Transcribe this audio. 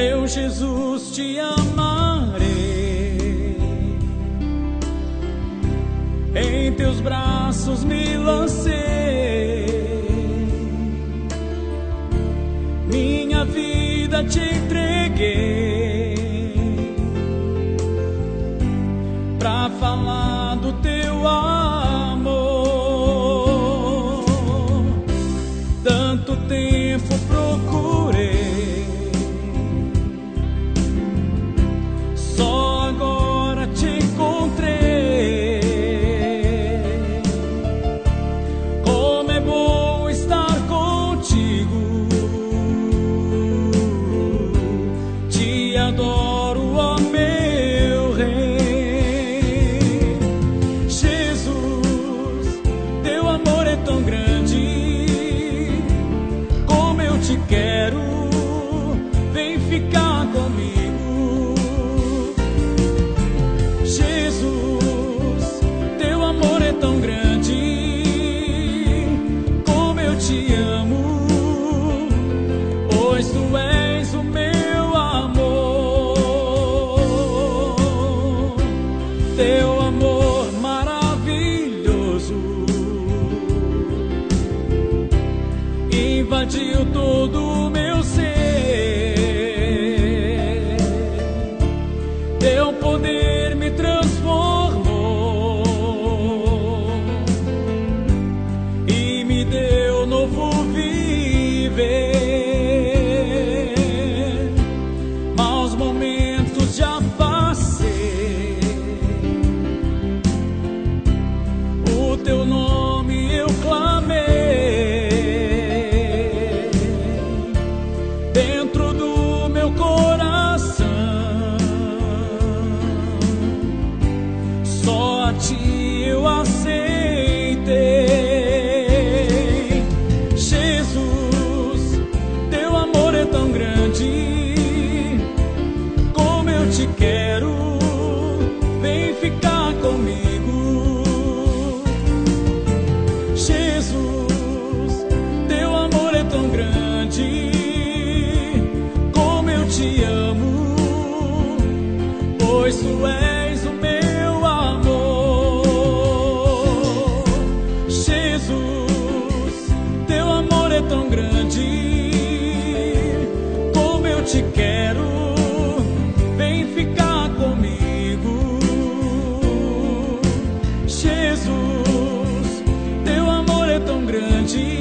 meu Jesus, te amarei. Em teus braços me lancei, minha vida te entreguei pra falar do teu amor. Tanto tempo 要多。invadiu todo o meu ser. te quero, vem ficar comigo. Jesus, teu amor é tão grande.